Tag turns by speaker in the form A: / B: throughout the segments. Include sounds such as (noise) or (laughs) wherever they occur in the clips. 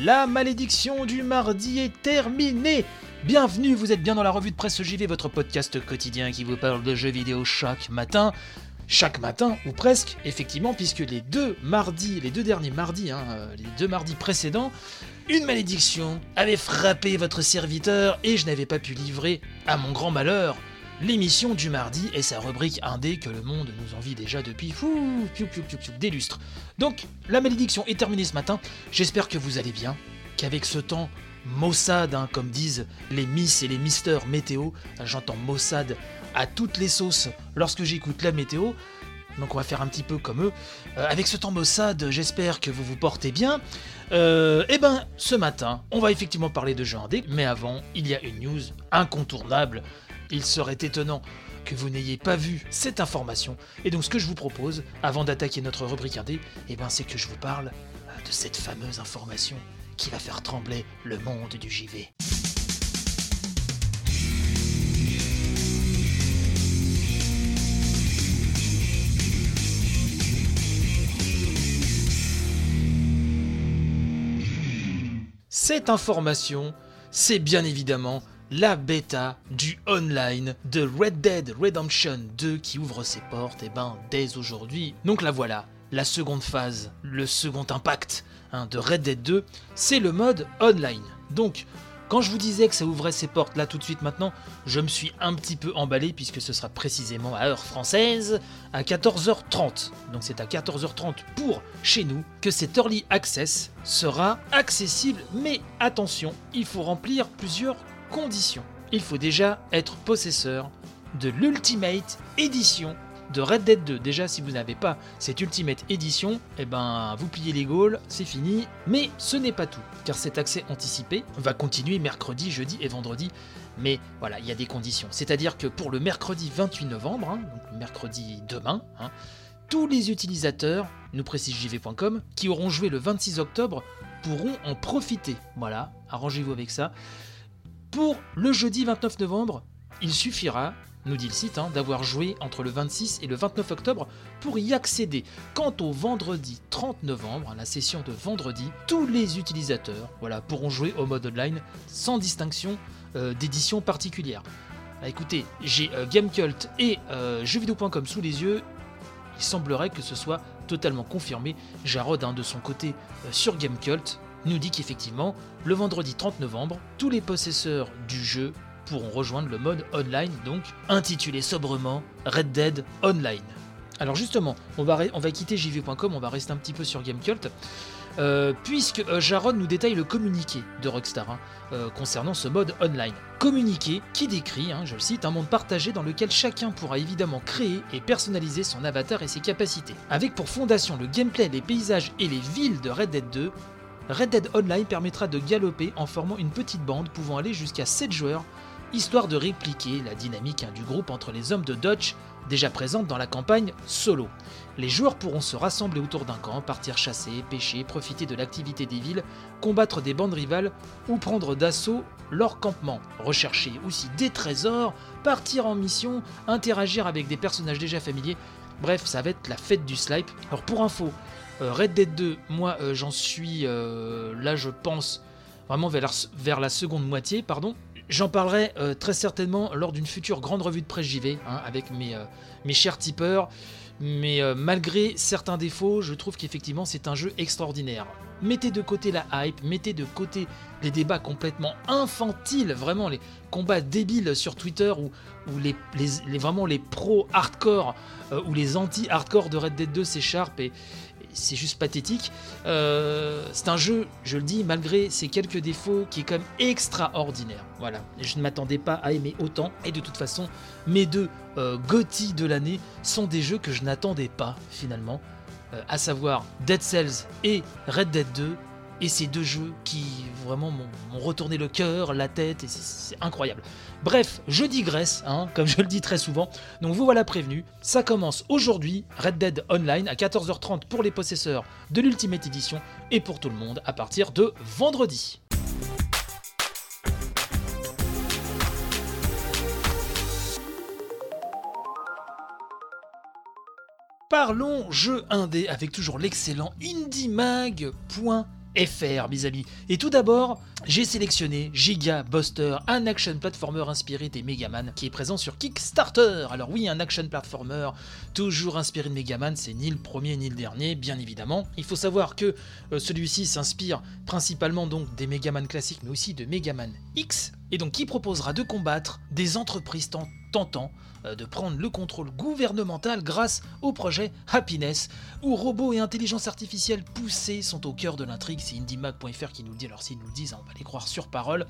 A: La malédiction du mardi est terminée Bienvenue, vous êtes bien dans la revue de presse JV, votre podcast quotidien qui vous parle de jeux vidéo chaque matin. Chaque matin, ou presque, effectivement, puisque les deux mardis, les deux derniers mardis, hein, euh, les deux mardis précédents, une malédiction avait frappé votre serviteur et je n'avais pas pu livrer, à mon grand malheur, l'émission du mardi et sa rubrique indé que le monde nous envie déjà depuis fou, des lustres. Donc, la malédiction est terminée ce matin. J'espère que vous allez bien, qu'avec ce temps maussade, hein, comme disent les Miss et les Misters météo, j'entends maussade à toutes les sauces lorsque j'écoute la météo. Donc on va faire un petit peu comme eux. Euh, avec ce temps maussade, j'espère que vous vous portez bien. Euh, et ben, ce matin, on va effectivement parler de jeux indé, mais avant, il y a une news incontournable. Il serait étonnant que vous n'ayez pas vu cette information. Et donc ce que je vous propose, avant d'attaquer notre rubrique indé, eh ben, c'est que je vous parle euh, de cette fameuse information qui va faire trembler le monde du JV. Cette information, c'est bien évidemment la bêta du online de Red Dead Redemption 2 qui ouvre ses portes et ben dès aujourd'hui. Donc la voilà, la seconde phase, le second impact hein, de Red Dead 2, c'est le mode online. Donc quand je vous disais que ça ouvrait ses portes là tout de suite maintenant, je me suis un petit peu emballé puisque ce sera précisément à heure française à 14h30. Donc c'est à 14h30 pour chez nous que cet early access sera accessible. Mais attention, il faut remplir plusieurs conditions. Il faut déjà être possesseur de l'Ultimate Edition de Red Dead 2. Déjà, si vous n'avez pas cette Ultimate Edition, eh ben, vous pliez les Gaules, c'est fini. Mais ce n'est pas tout, car cet accès anticipé va continuer mercredi, jeudi et vendredi. Mais voilà, il y a des conditions. C'est-à-dire que pour le mercredi 28 novembre, hein, donc mercredi demain, hein, tous les utilisateurs, nous précise jv.com, qui auront joué le 26 octobre pourront en profiter. Voilà, arrangez-vous avec ça. Pour le jeudi 29 novembre, il suffira, nous dit le site, hein, d'avoir joué entre le 26 et le 29 octobre pour y accéder. Quant au vendredi 30 novembre, la session de vendredi, tous les utilisateurs pourront jouer au mode online sans distinction euh, d'édition particulière. Bah, écoutez, j'ai euh, Gamecult et euh, jeuxvideo.com sous les yeux. Il semblerait que ce soit totalement confirmé. Jarod, hein, de son côté, sur Gamecult, nous dit qu'effectivement, le vendredi 30 novembre, tous les possesseurs du jeu pourront rejoindre le mode online, donc intitulé sobrement Red Dead Online. Alors justement, on va, quitter jv.com, on va rester un petit peu sur Gamecult, euh, puisque euh, Jaron nous détaille le communiqué de Rockstar hein, euh, concernant ce mode online. Communiqué qui décrit, hein, je le cite, un monde partagé dans lequel chacun pourra évidemment créer et personnaliser son avatar et ses capacités. Avec pour fondation le gameplay, les paysages et les villes de Red Dead 2, Red Dead Online permettra de galoper en formant une petite bande pouvant aller jusqu'à 7 joueurs, histoire de répliquer la dynamique hein, du groupe entre les hommes de Dodge déjà présente dans la campagne solo. Les joueurs pourront se rassembler autour d'un camp, partir chasser, pêcher, profiter de l'activité des villes, combattre des bandes rivales ou prendre d'assaut leur campement, rechercher aussi des trésors, partir en mission, interagir avec des personnages déjà familiers. Bref, ça va être la fête du slipe. Alors pour info, Red Dead 2, moi euh, j'en suis euh, là je pense vraiment vers la, seconde moitié, pardon. J'en parlerai euh, très certainement lors d'une future grande revue de presse JV hein, avec mes, euh, chers tipeurs. Mais euh, malgré certains défauts, je trouve qu'effectivement c'est un jeu extraordinaire. Mettez de côté la hype, mettez de côté les débats complètement infantiles, vraiment les combats débiles sur Twitter où, où les, les- vraiment les pros hardcore euh, ou les anti-hardcore de Red Dead 2 s'écharpent et c'est juste pathétique. Euh, c'est un jeu, je le dis, malgré ses quelques défauts, qui est quand même extraordinaire. Voilà, je ne m'attendais pas à aimer autant. Et de toute façon, mes deux euh, de l'année sont des jeux que je n'attendais pas finalement, Euh, à savoir Dead Cells et Red Dead 2. Et ces deux jeux qui vraiment m'ont retourné le cœur, la tête, et c'est- incroyable. Bref, je digresse, hein, comme je le dis très souvent, donc vous voilà prévenus, ça commence aujourd'hui, Red Dead Online à 14h30 pour les possesseurs de l'Ultimate Edition et pour tout le monde à partir de vendredi. Parlons jeux indé avec toujours l'excellent indiemag.fr mes amis. Et tout d'abord, j'ai sélectionné Giga Buster, un action platformer inspiré des Megaman qui est présent sur Kickstarter. Alors oui, un action platformer toujours inspiré de Megaman, c'est ni le premier ni le dernier, bien évidemment. Il faut savoir que euh, celui-ci s'inspire principalement donc des Megaman classiques, mais aussi de Megaman X, et donc qui proposera de combattre des entreprises ten- tentant euh, de prendre le contrôle gouvernemental grâce au projet Happiness, où robots et intelligence artificielle poussés sont au cœur de l'intrigue. C'est IndieMag.fr qui nous le dit, alors s'ils nous le disent, hein, on va les croire sur parole.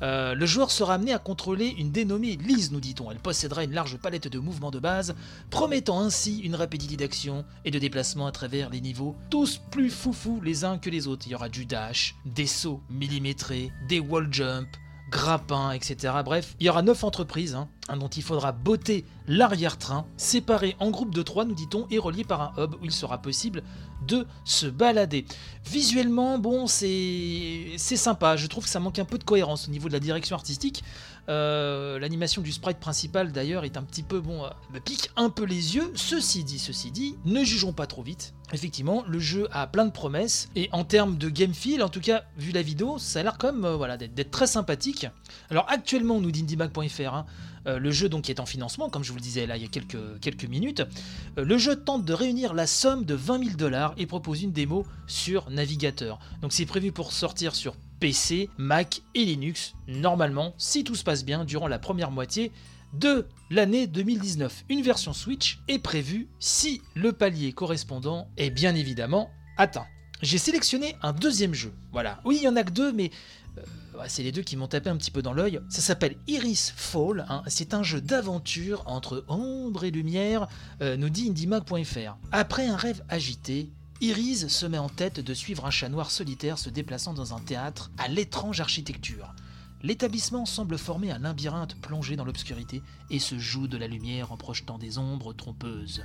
A: Euh, le joueur sera amené à contrôler une dénommée Lise, nous dit-on. Elle possédera une large palette de mouvements de base, promettant ainsi une rapidité d'action et de déplacement à travers les niveaux, tous plus foufous les uns que les autres. Il y aura du dash, des sauts millimétrés, des wall jump, grappins, etc. Bref, il y aura 9 entreprises hein, dont il faudra botter l'arrière-train, séparés en groupe de 3, nous dit-on, et reliés par un hub où il sera possible de se balader. Visuellement, bon, c'est sympa. Je trouve que ça manque un peu de cohérence au niveau de la direction artistique. Euh, L'animation du sprite principal d'ailleurs est un petit peu bon, euh, pique un peu les yeux. Ceci dit, ceci dit, ne jugeons pas trop vite. Effectivement, le jeu a plein de promesses et en termes de game feel, en tout cas vu la vidéo, ça a l'air même euh, voilà d'être très sympathique. Alors actuellement, nous dit indiemag.fr, hein, euh, le jeu donc est en financement, comme je vous le disais là il y a quelques, minutes. Euh, le jeu tente de réunir la somme de 20 000 dollars et propose une démo sur navigateur. Donc c'est prévu pour sortir sur PC, Mac et Linux, normalement, si tout se passe bien, durant la première moitié de l'année 2019. Une version Switch est prévue si le palier correspondant est bien évidemment atteint. J'ai sélectionné un deuxième jeu. Voilà. Oui, il y en a que deux, mais c'est les deux qui m'ont tapé un petit peu dans l'œil. Ça s'appelle Iris Fall. hein. C'est un jeu d'aventure entre ombre et lumière, euh, nous dit indiemag.fr. Après un rêve agité, Iris se met en tête de suivre un chat noir solitaire se déplaçant dans un théâtre à l'étrange architecture. L'établissement semble former un labyrinthe plongé dans l'obscurité et se joue de la lumière en projetant des ombres trompeuses.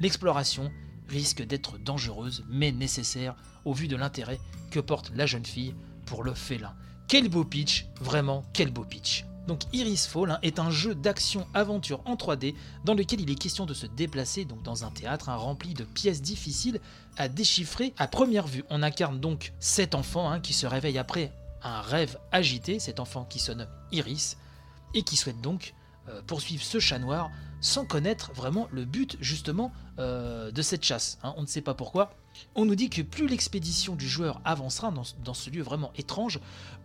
A: L'exploration risque d'être dangereuse mais nécessaire au vu de l'intérêt que porte la jeune fille pour le félin. Quel beau pitch, vraiment quel beau pitch. Donc Iris Fall hein, est un jeu d'action-aventure en 3D dans lequel il est question de se déplacer donc dans un théâtre hein, rempli de pièces difficiles à déchiffrer à première vue. On incarne donc cet enfant hein, qui se réveille après un rêve agité, cet enfant qui se nomme Iris, et qui souhaite donc euh, poursuivre ce chat noir sans connaître vraiment le but justement euh, de cette chasse. hein. On ne sait pas pourquoi. On nous dit que plus l'expédition du joueur avancera dans, dans ce lieu vraiment étrange,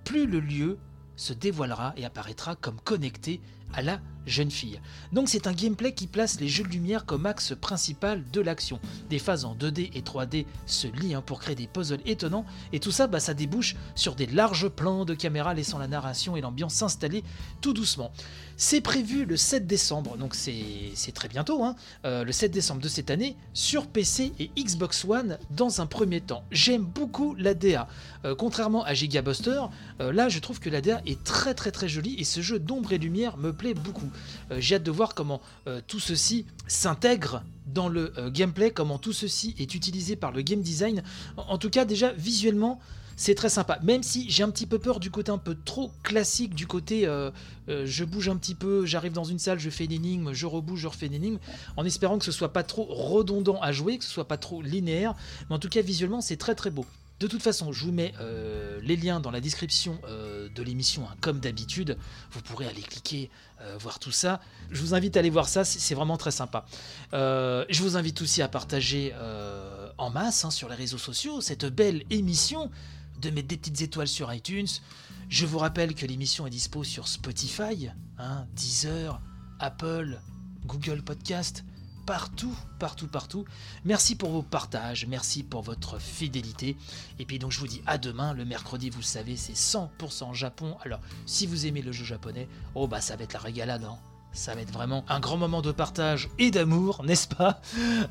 A: plus le lieu se dévoilera et apparaîtra comme connecté à la jeune fille. Donc c'est un gameplay qui place les jeux de lumière comme axe principal de l'action. Des phases en 2D et 3D se lient hein, pour créer des puzzles étonnants et tout ça, bah, ça débouche sur des larges plans de caméra laissant la narration et l'ambiance s'installer tout doucement. C'est prévu le 7 décembre, donc c'est très bientôt, hein, euh, le 7 décembre de cette année, sur PC et Xbox One dans un premier temps. J'aime beaucoup la DA. Euh, contrairement à Giga Buster, euh, là je trouve que la DA est très très très jolie et ce jeu d'ombre et lumière me beaucoup. Euh, J'ai hâte de voir comment euh, tout ceci s'intègre dans le euh, gameplay, comment tout ceci est utilisé par le game design. En, tout cas déjà visuellement c'est très sympa, même si j'ai un petit peu peur du côté un peu trop classique, du côté je bouge un petit peu, j'arrive dans une salle, je fais une énigme, je rebouge, je refais une énigme, en espérant que ce soit pas trop redondant à jouer, que ce soit pas trop linéaire, mais en tout cas visuellement c'est très très beau. De toute façon, je vous mets euh, les liens dans la description euh, de l'émission, hein, comme d'habitude. Vous pourrez aller cliquer, euh, voir tout ça. Je vous invite à aller voir ça, c'est vraiment très sympa. Je vous invite aussi à partager en masse hein, sur les réseaux sociaux cette belle émission, de mettre des petites étoiles sur iTunes. Je vous rappelle que l'émission est dispo sur Spotify, hein, Deezer, Apple, Google Podcast, partout, partout, partout. Merci pour vos partages, merci pour votre fidélité. Et puis donc je vous dis à demain, le mercredi, vous savez, c'est 100% Japon. Alors si vous aimez le jeu japonais, oh bah ça va être la régalade, hein. Ça va être vraiment un grand moment de partage et d'amour, (laughs) n'est-ce pas?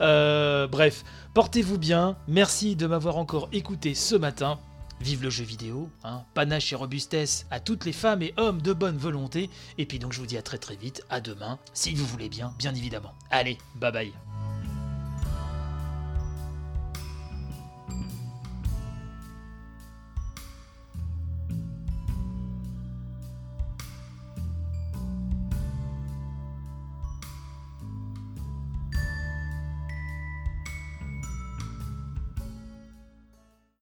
A: Euh, Bref, portez-vous bien. Merci de m'avoir encore écouté ce matin. Vive le jeu vidéo, hein, panache et robustesse à toutes les femmes et hommes de bonne volonté, et puis donc je vous dis à très très vite, à demain, si vous voulez bien, bien évidemment. Allez, bye bye